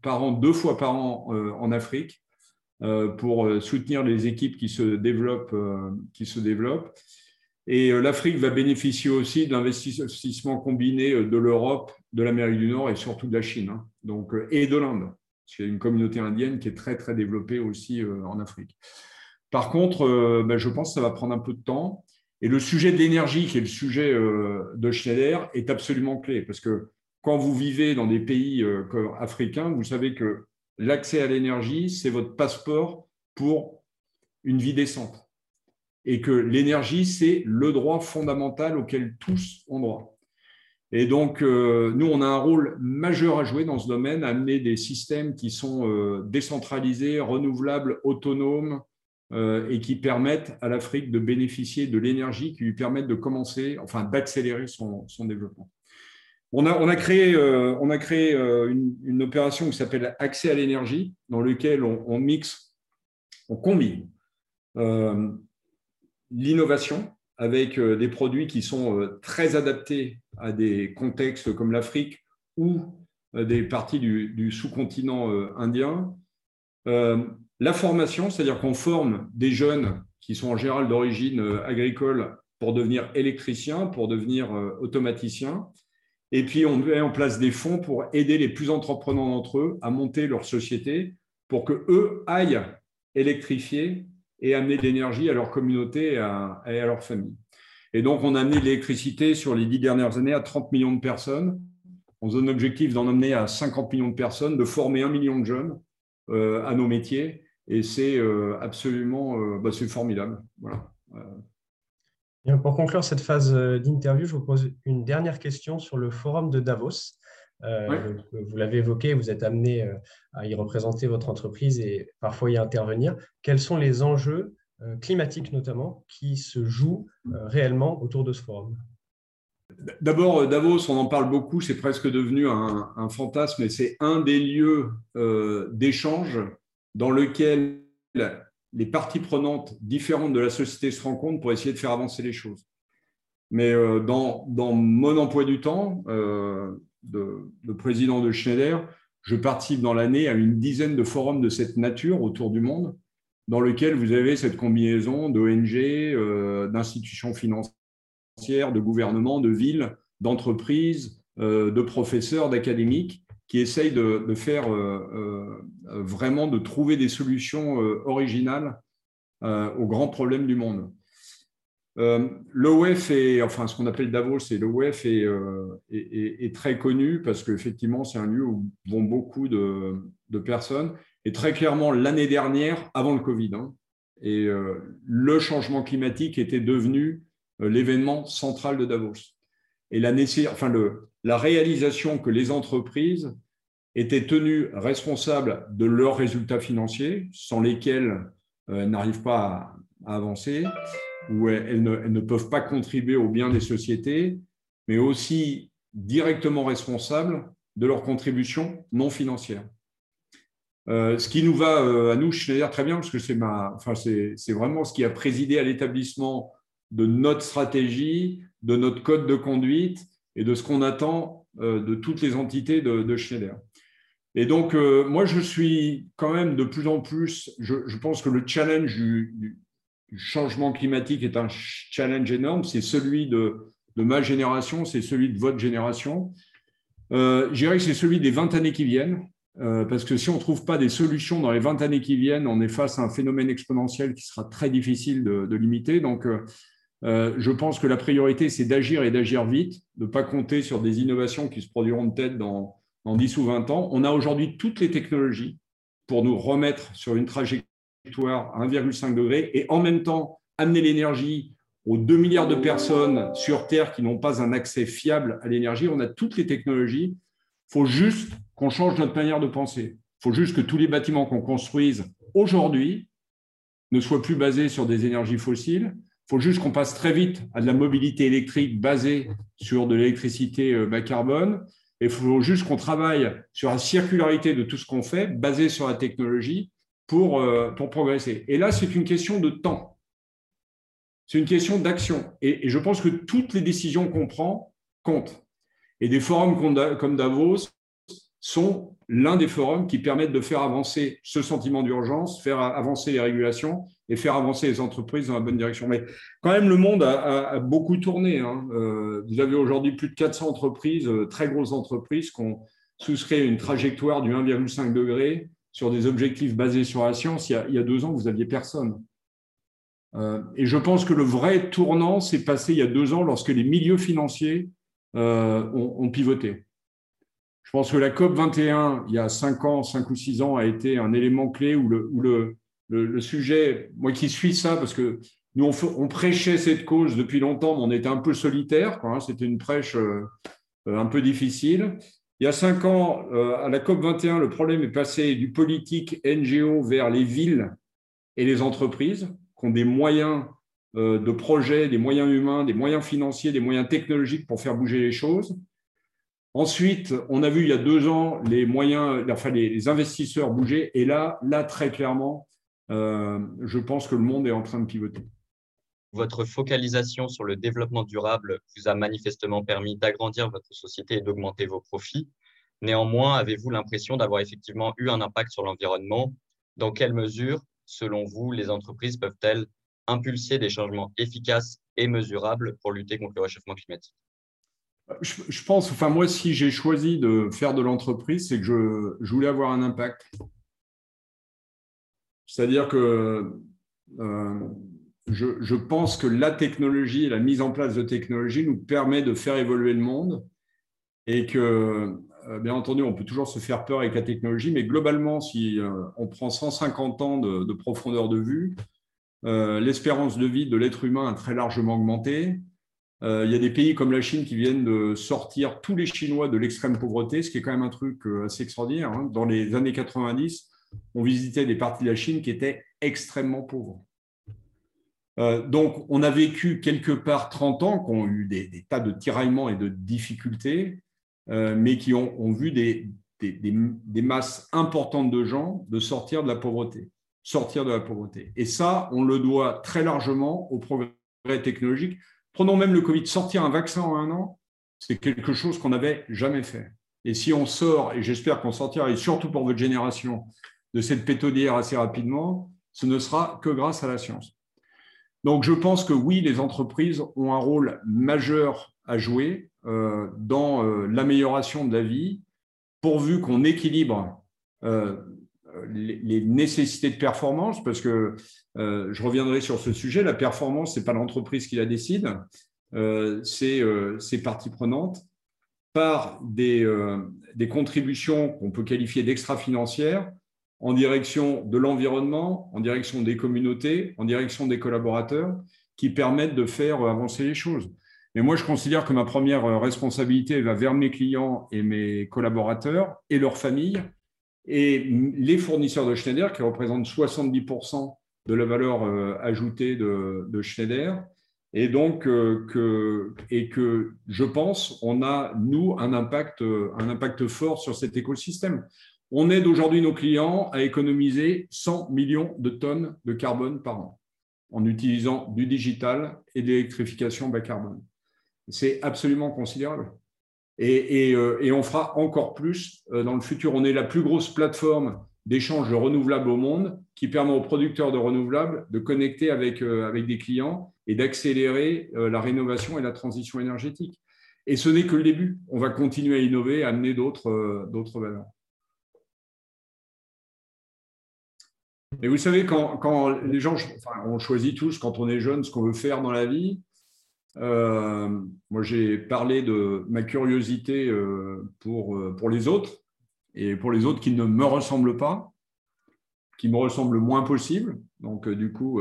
par an, deux fois par an en Afrique pour soutenir les équipes qui se développent. qui se développent. Et euh, l'Afrique va bénéficier aussi de l'investissement combiné euh, de l'Europe, de l'Amérique du Nord et surtout de la Chine, hein. euh, et de l'Inde. A une communauté indienne qui est très, très développée aussi en Afrique. Par contre, ben, je pense que ça va prendre un peu de temps. Et le sujet de l'énergie, qui est le sujet de Schneider, est absolument clé. Parce que quand vous vivez dans des pays africains, vous savez que l'accès à l'énergie, c'est votre passeport pour une vie décente et que l'énergie, c'est le droit fondamental auquel tous ont droit. Et donc, nous, on a un rôle majeur à jouer dans ce domaine, amener des systèmes qui sont décentralisés, renouvelables, autonomes, et qui permettent à l'Afrique de bénéficier de l'énergie qui lui permettent de commencer, enfin d'accélérer son, développement. On a, créé, on a créé une, opération qui s'appelle Accès à l'énergie, dans lequel on mixe on combine euh, l'innovation avec euh, des produits qui sont euh, très adaptés à des contextes comme l'Afrique ou des parties du, sous-continent indien. la formation, c'est-à-dire qu'on forme des jeunes qui sont en général d'origine agricole pour devenir électriciens, pour devenir automaticiens. Et puis, on met en place des fonds pour aider les plus entreprenants d'entre eux à monter leur société pour que eux aillent électrifier et amener de l'énergie à leur communauté et à, leur famille. Et donc, on a amené l'électricité sur les dix dernières années à 30 millions de personnes. On a un objectif d'en amener à 50 millions de personnes, de former un million de jeunes euh, à nos métiers. Et c'est euh, absolument euh, bah, c'est formidable. Voilà. pour conclure cette phase d'interview, je vous pose une dernière question sur le forum de Davos. Euh, vous l'avez évoqué, vous êtes amené euh, à y représenter votre entreprise et parfois y intervenir. Quels sont les enjeux euh, climatiques notamment qui se jouent réellement autour de ce forum? D'abord, Davos, on en parle beaucoup, c'est presque devenu un, fantasme et c'est un des lieux d'échange dans lequel les parties prenantes différentes de la société se rencontrent pour essayer de faire avancer les choses. Mais dans, dans mon emploi du temps, de, président de Schneider, je participe dans l'année à une dizaine de forums de cette nature autour du monde, dans lequel vous avez cette combinaison d'ONG, euh, d'institutions financières, de gouvernements, de villes, d'entreprises, euh, de professeurs, d'académiques, qui essayent de, faire euh, vraiment, de trouver des solutions originales aux grands problèmes du monde. Euh, L'OEF est, enfin ce qu'on appelle Davos, c'est l'OEF euh, est, est, très connu parce qu'effectivement c'est un lieu où vont beaucoup de, personnes. Et très clairement l'année dernière, avant le Covid, hein, et euh, le changement climatique était devenu l'événement central de Davos. Et la, enfin, la réalisation que les entreprises étaient tenues responsables de leurs résultats financiers, sans lesquels elles n'arrivent pas à avancer, où elles ne, peuvent pas contribuer au bien des sociétés, mais aussi directement responsables de leurs contributions non financières. Euh, ce qui nous va euh, à nous, Schneider, très bien, parce que c'est enfin, vraiment ce qui a présidé à l'établissement de notre stratégie, de notre code de conduite et de ce qu'on attend euh, de toutes les entités de, Schneider. Et donc, moi, je suis quand même de plus en plus, je, pense que le challenge du, changement climatique est un challenge énorme. C'est celui de, ma génération, c'est celui de votre génération. Euh, je dirais que c'est celui des 20 années qui viennent, euh, parce que si on ne trouve pas des solutions dans les 20 années qui viennent, on est face à un phénomène exponentiel qui sera très difficile de, limiter. Donc, euh, je pense que la priorité, c'est d'agir et d'agir vite, de ne pas compter sur des innovations qui se produiront peut-être dans, dans 10 ou 20 ans. On a aujourd'hui toutes les technologies pour nous remettre sur une trajectoire à 1,5 degré et en même temps amener l'énergie aux 2 milliards de personnes sur Terre qui n'ont pas un accès fiable à l'énergie. On a toutes les technologies. Il faut juste qu'on change notre manière de penser. Il faut juste que tous les bâtiments qu'on construise aujourd'hui ne soient plus basés sur des énergies fossiles. Il faut juste qu'on passe très vite à de la mobilité électrique basée sur de l'électricité euh, bas carbone. il faut juste qu'on travaille sur la circularité de tout ce qu'on fait, basé sur la technologie, pour, euh, pour progresser. Et là, c'est une question de temps. C'est une question d'action. Et, je pense que toutes les décisions qu'on prend comptent. Et des forums comme Davos sont l'un des forums qui permettent de faire avancer ce sentiment d'urgence, faire avancer les régulations et faire avancer les entreprises dans la bonne direction. Mais quand même, le monde a, beaucoup tourné. Hein. Euh, vous avez aujourd'hui plus de 400 entreprises, euh, très grosses entreprises, qui ont souscrit une trajectoire du 1,5 degré sur des objectifs basés sur la science, il y a, deux ans, vous n'aviez personne. Euh, et je pense que le vrai tournant s'est passé il y a deux ans lorsque les milieux financiers euh, ont, pivoté. Je pense que la COP 21, il y a cinq ans, cinq ou six ans, a été un élément clé où le, sujet, moi qui suis ça, parce que nous, on, prêchait cette cause depuis longtemps, mais on était un peu solitaire. C'était une prêche euh, un peu difficile. Il y a cinq ans, à la COP 21, le problème est passé du politique NGO vers les villes et les entreprises qui ont des moyens de projet, des moyens humains, des moyens financiers, des moyens technologiques pour faire bouger les choses. Ensuite, on a vu il y a deux ans les moyens, enfin les, investisseurs bouger. Et là, là très clairement, euh, je pense que le monde est en train de pivoter. Votre focalisation sur le développement durable vous a manifestement permis d'agrandir votre société et d'augmenter vos profits. Néanmoins, avez-vous l'impression d'avoir effectivement eu un impact sur l'environnement? Dans quelle mesure, selon vous, les entreprises peuvent-elles impulser des changements efficaces et mesurables pour lutter contre le réchauffement climatique? Je, pense, enfin moi, si j'ai choisi de faire de l'entreprise, c'est que je, voulais avoir un impact. C'est-à-dire que euh, je, pense que la technologie, la mise en place de technologie nous permet de faire évoluer le monde et que, euh, bien entendu, on peut toujours se faire peur avec la technologie, mais globalement, si euh, on prend 150 ans de, de profondeur de vue, l'espérance de vie de l'être humain a très largement augmenté. Euh, il y a des pays comme la Chine qui viennent de sortir tous les Chinois de l'extrême pauvreté, ce qui est quand même un truc euh, assez extraordinaire. Hein. Dans les années 90, on visitait des parties de la Chine qui étaient extrêmement pauvres. Euh, donc, on a vécu quelque part 30 ans qui ont eu des, tas de tiraillements et de difficultés, mais qui ont, vu des, masses importantes de gens de sortir de la pauvreté, sortir de la pauvreté. Et ça, on le doit très largement au progrès technologique. Prenons même le Covid, sortir un vaccin en un an, c'est quelque chose qu'on n'avait jamais fait. Et si on sort, et j'espère qu'on sortira, et surtout pour votre génération, de cette pétodière assez rapidement, ce ne sera que grâce à la science. Donc je pense que oui, les entreprises ont un rôle majeur à jouer euh, dans euh, l'amélioration de la vie, pourvu qu'on équilibre euh, les, nécessités de performance, parce que je reviendrai sur ce sujet, la performance, ce n'est pas l'entreprise qui la décide, c'est ses parties prenantes, par des contributions qu'on peut qualifier d'extra-financières en direction de l'environnement, en direction des communautés, en direction des collaborateurs, qui permettent de faire avancer les choses. Mais moi, je considère que ma première responsabilité va vers mes clients et mes collaborateurs et leurs familles, et les fournisseurs de Schneider, qui représentent 70% de la valeur euh, ajoutée de, Schneider, et donc euh, que, et que je pense on a, nous, un impact, un impact fort sur cet écosystème. On aide aujourd'hui nos clients à économiser 100 millions de tonnes de carbone par an en utilisant du digital et de l'électrification bas carbone. C'est absolument considérable. Euh, et, on fera encore plus euh, dans le futur. On est la plus grosse plateforme d'échange de renouvelables au monde qui permet aux producteurs de renouvelables de connecter avec, euh, avec des clients et d'accélérer la rénovation et la transition énergétique. Et ce n'est que le début. On va continuer à innover, à amener d'autres valeurs. Et vous savez, quand, les gens, on choisit tous, quand on est jeune, ce qu'on veut faire dans la vie, euh, moi, j'ai parlé de ma curiosité euh, pour, euh, pour les autres et pour les autres qui ne me ressemblent pas, qui me ressemblent le moins possible. Donc, du coup,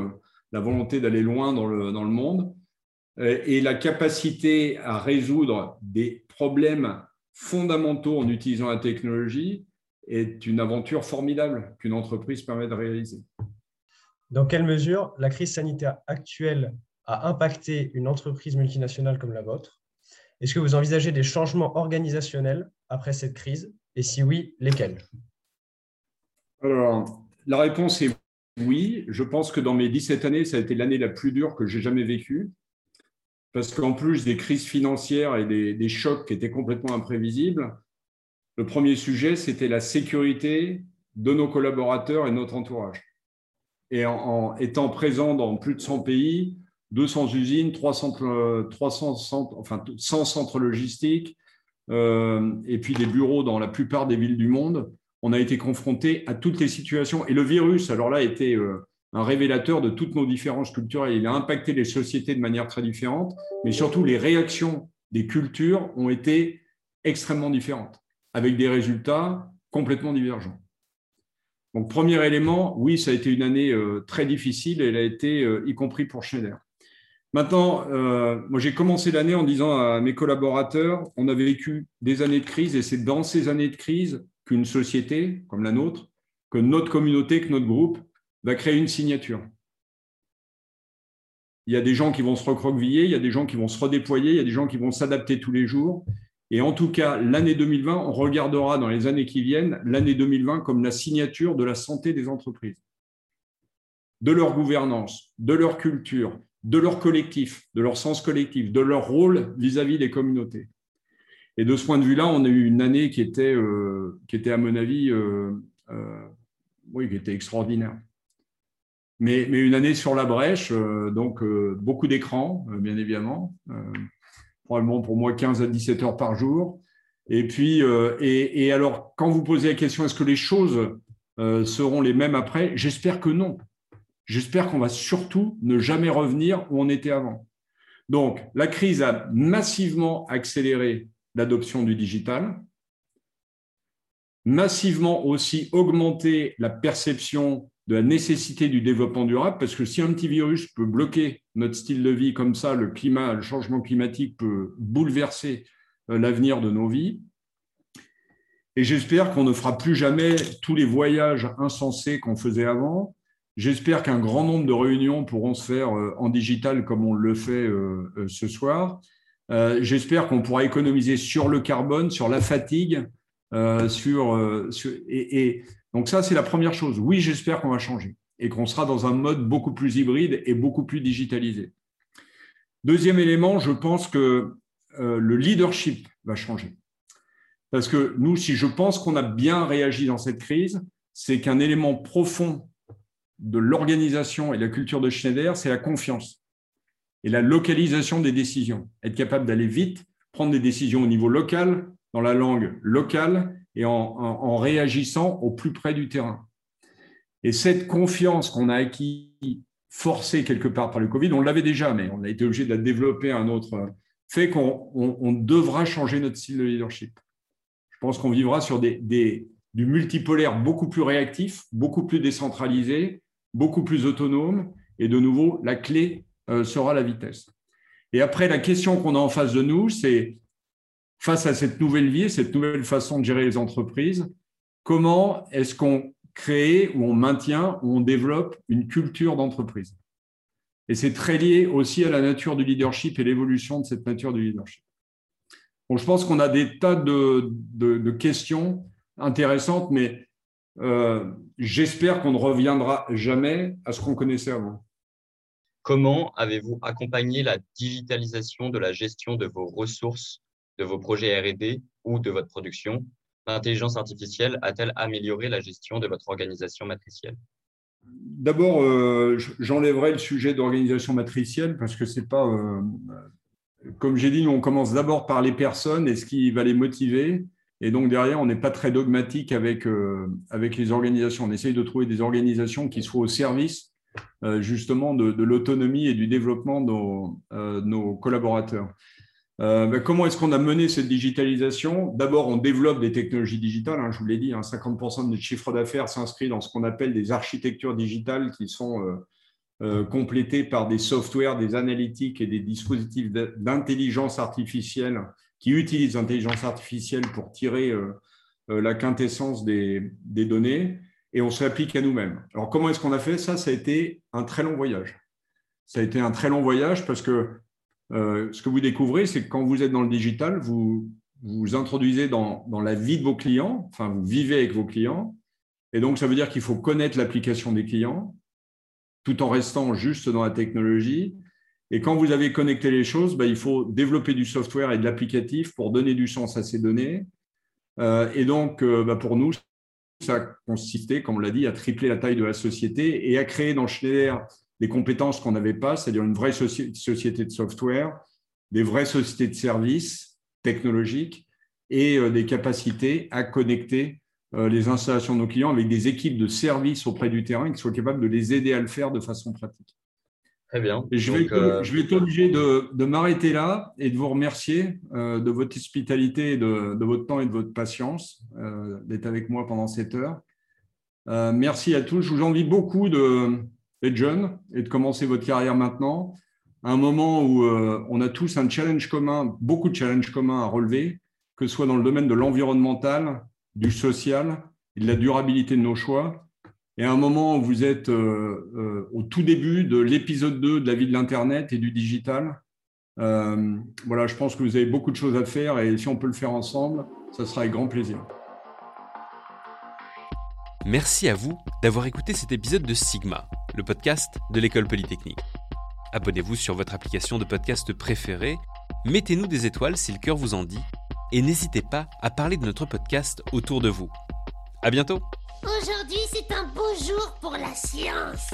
la volonté d'aller loin dans le, dans le monde et la capacité à résoudre des problèmes fondamentaux en utilisant la technologie est une aventure formidable qu'une entreprise permet de réaliser. Dans quelle mesure la crise sanitaire actuelle a impacté une entreprise multinationale comme la vôtre? Est-ce que vous envisagez des changements organisationnels après cette crise? Et si oui, lesquels? Alors, la réponse est oui. Je pense que dans mes 17 années, ça a été l'année la plus dure que j'ai jamais vécue. Parce qu'en plus des crises financières et des, chocs qui étaient complètement imprévisibles, le premier sujet, c'était la sécurité de nos collaborateurs et notre entourage. Et en, étant présent dans plus de 100 pays, 200 usines, 300, 300 centres, enfin 100 centres logistiques, euh, et puis des bureaux dans la plupart des villes du monde. On a été confronté à toutes les situations. Et le virus, alors là, était euh, un révélateur de toutes nos différences culturelles. Il a impacté les sociétés de manière très différente, mais surtout les réactions des cultures ont été extrêmement différentes, avec des résultats complètement divergents. Donc, premier élément, oui, ça a été une année euh, très difficile, elle a été, y compris pour Schneider. Maintenant, euh, moi j'ai commencé l'année en disant à mes collaborateurs, on a vécu des années de crise et c'est dans ces années de crise qu'une société comme la nôtre, que notre communauté, que notre groupe va créer une signature. Il y a des gens qui vont se recroqueviller, il y a des gens qui vont se redéployer, il y a des gens qui vont s'adapter tous les jours. Et en tout cas, l'année 2020, on regardera dans les années qui viennent l'année 2020 comme la signature de la santé des entreprises, de leur gouvernance, de leur culture, de leur collectif, de leur sens collectif, de leur rôle vis-à-vis des communautés. Et de ce point de vue-là, on a eu une année qui était, euh, qui était à mon avis, euh, euh, oui, qui était extraordinaire. Mais, mais, une année sur la brèche, donc beaucoup d'écrans, bien évidemment, probablement pour moi 15 à 17 heures par jour. Et puis, et, et alors, quand vous posez la question, est-ce que les choses seront les mêmes après? J'espère que non. J'espère qu'on va surtout ne jamais revenir où on était avant. Donc, la crise a massivement accéléré l'adoption du digital, massivement aussi augmenté la perception de la nécessité du développement durable, parce que si un petit virus peut bloquer notre style de vie comme ça, le climat, le changement climatique peut bouleverser euh, l'avenir de nos vies. Et j'espère qu'on ne fera plus jamais tous les voyages insensés qu'on faisait avant, J'espère qu'un grand nombre de réunions pourront se faire euh, en digital comme on le fait euh, ce soir. J'espère qu'on pourra économiser sur le carbone, sur la fatigue, sur, et, donc ça c'est la première chose. Oui, j'espère qu'on va changer et qu'on sera dans un mode beaucoup plus hybride et beaucoup plus digitalisé. Deuxième élément, je pense que le leadership va changer. Parce que nous, si je pense qu'on a bien réagi dans cette crise, c'est qu'un élément profond de l'organisation et la culture de Schneider, c'est la confiance et la localisation des décisions. Être capable d'aller vite, prendre des décisions au niveau local, dans la langue locale et en, réagissant au plus près du terrain. Et cette confiance qu'on a acquis, forcée quelque part par le Covid, on l'avait déjà, mais on a été obligé de la développer un autre, fait qu'on devra changer notre style de leadership. Je pense qu'on vivra sur des, du multipolaire beaucoup plus réactif, beaucoup plus décentralisé, beaucoup plus autonome. Et de nouveau, la clé euh, sera la vitesse. Et après, la question qu'on a en face de nous, c'est face à cette nouvelle vie, cette nouvelle façon de gérer les entreprises, comment est-ce qu'on crée ou on maintient ou on développe une culture d'entreprise? Et c'est très lié aussi à la nature du leadership et l'évolution de cette nature du leadership. Je pense qu'on a des tas de, de questions intéressantes, mais euh, j'espère qu'on ne reviendra jamais à ce qu'on connaissait avant. Comment avez-vous accompagné la digitalisation de la gestion de vos ressources, de vos projets RD ou de votre production L'intelligence artificielle a-t-elle amélioré la gestion de votre organisation matricielle? D'abord, euh, j'enlèverai le sujet d'organisation matricielle parce que c'est pas, euh, comme j'ai dit, on commence d'abord par les personnes et ce qui va les motiver. Et donc derrière, on n'est pas très dogmatique avec, euh, les organisations. On essaye de trouver des organisations qui soient au service justement de, l'autonomie et du développement de nos, collaborateurs. Ben, comment est-ce qu'on a mené cette digitalisation? D'abord, on développe des technologies digitales. Hein, je vous l'ai dit, 50% hein, de notre chiffre d'affaires s'inscrit dans ce qu'on appelle des architectures digitales qui sont complétées par des softwares, des analytiques et des dispositifs d'intelligence artificielle qui utilisent l'intelligence artificielle pour tirer euh, euh, la quintessence des, données et on se l'applique à nous-mêmes. Alors, comment est-ce qu'on a fait? Ça Ça a été un très long voyage. Ça a été un très long voyage parce que euh, ce que vous découvrez, c'est que quand vous êtes dans le digital, vous vous introduisez dans, la vie de vos clients, enfin, vous vivez avec vos clients. Et donc, ça veut dire qu'il faut connaître l'application des clients tout en restant juste dans la technologie et quand vous avez connecté les choses, bah, il faut développer du software et de l'applicatif pour donner du sens à ces données. Euh, et donc, euh, bah, pour nous, ça a consisté, comme on l'a dit, à tripler la taille de la société et à créer dans Schneider des compétences qu'on n'avait pas, c'est-à-dire une vraie société de software, des vraies sociétés de services technologiques et euh, des capacités à connecter les installations de nos clients avec des équipes de services auprès du terrain qui soient capables de les aider à le faire de façon pratique. Très bien. je, vais, euh, je vais être obligé de, m'arrêter là et de vous remercier euh, de votre hospitalité, de, de, votre temps et de votre patience euh, d'être avec moi pendant cette heure. merci à tous. Je vous envie beaucoup d'être jeune et de commencer votre carrière maintenant. un moment où on a tous un challenge commun, beaucoup de challenges communs à relever, que ce soit dans le domaine de l'environnemental, du social et de la durabilité de nos choix. Et à un moment où vous êtes au tout début de l'épisode 2 de la vie de l'Internet et du digital, euh, voilà, je pense que vous avez beaucoup de choses à faire et si on peut le faire ensemble, ça sera avec grand plaisir. Merci à vous d'avoir écouté cet épisode de Sigma, le podcast de l'école polytechnique. Abonnez-vous sur votre application de podcast préférée, mettez-nous des étoiles si le cœur vous en dit, et n'hésitez pas à parler de notre podcast autour de vous. À bientôt. Aujourd'hui, c'est un beau jour pour la science.